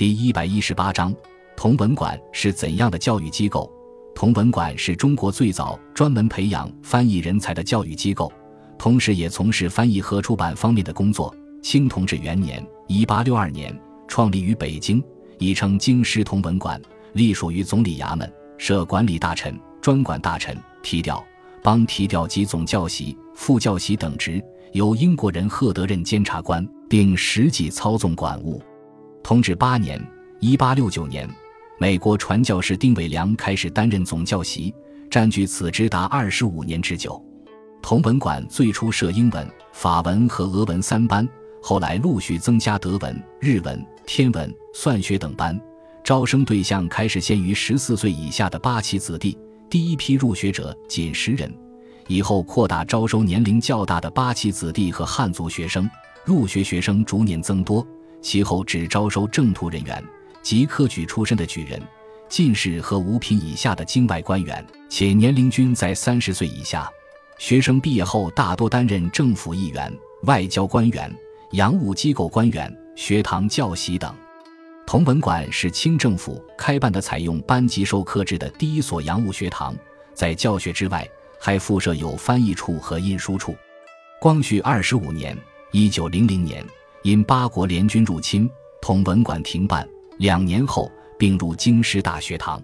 第一百一十八章，同文馆是怎样的教育机构？同文馆是中国最早专门培养翻译人才的教育机构，同时也从事翻译和出版方面的工作。清同治元年（一八六二年）创立于北京，亦称京师同文馆，隶属于总理衙门，设管理大臣、专管大臣、提调、帮提调及总教习、副教习等职，由英国人赫德任监察官，并实际操纵管务。同治八年（一八六九年），美国传教士丁伟良开始担任总教习，占据此职达二十五年之久。同文馆最初设英文、法文和俄文三班，后来陆续增加德文、日文、天文、算学等班。招生对象开始限于十四岁以下的八旗子弟，第一批入学者仅十人，以后扩大招收年龄较大的八旗子弟和汉族学生。入学学生逐年增多。其后只招收正途人员及科举出身的举人、进士和五品以下的京外官员，且年龄均在三十岁以下。学生毕业后大多担任政府议员、外交官员、洋务机构官员、学堂教习等。同文馆是清政府开办的采用班级授课制的第一所洋务学堂，在教学之外，还附设有翻译处和印书处。光绪二十五年（一九零零年）。因八国联军入侵，同文馆停办。两年后并入京师大学堂。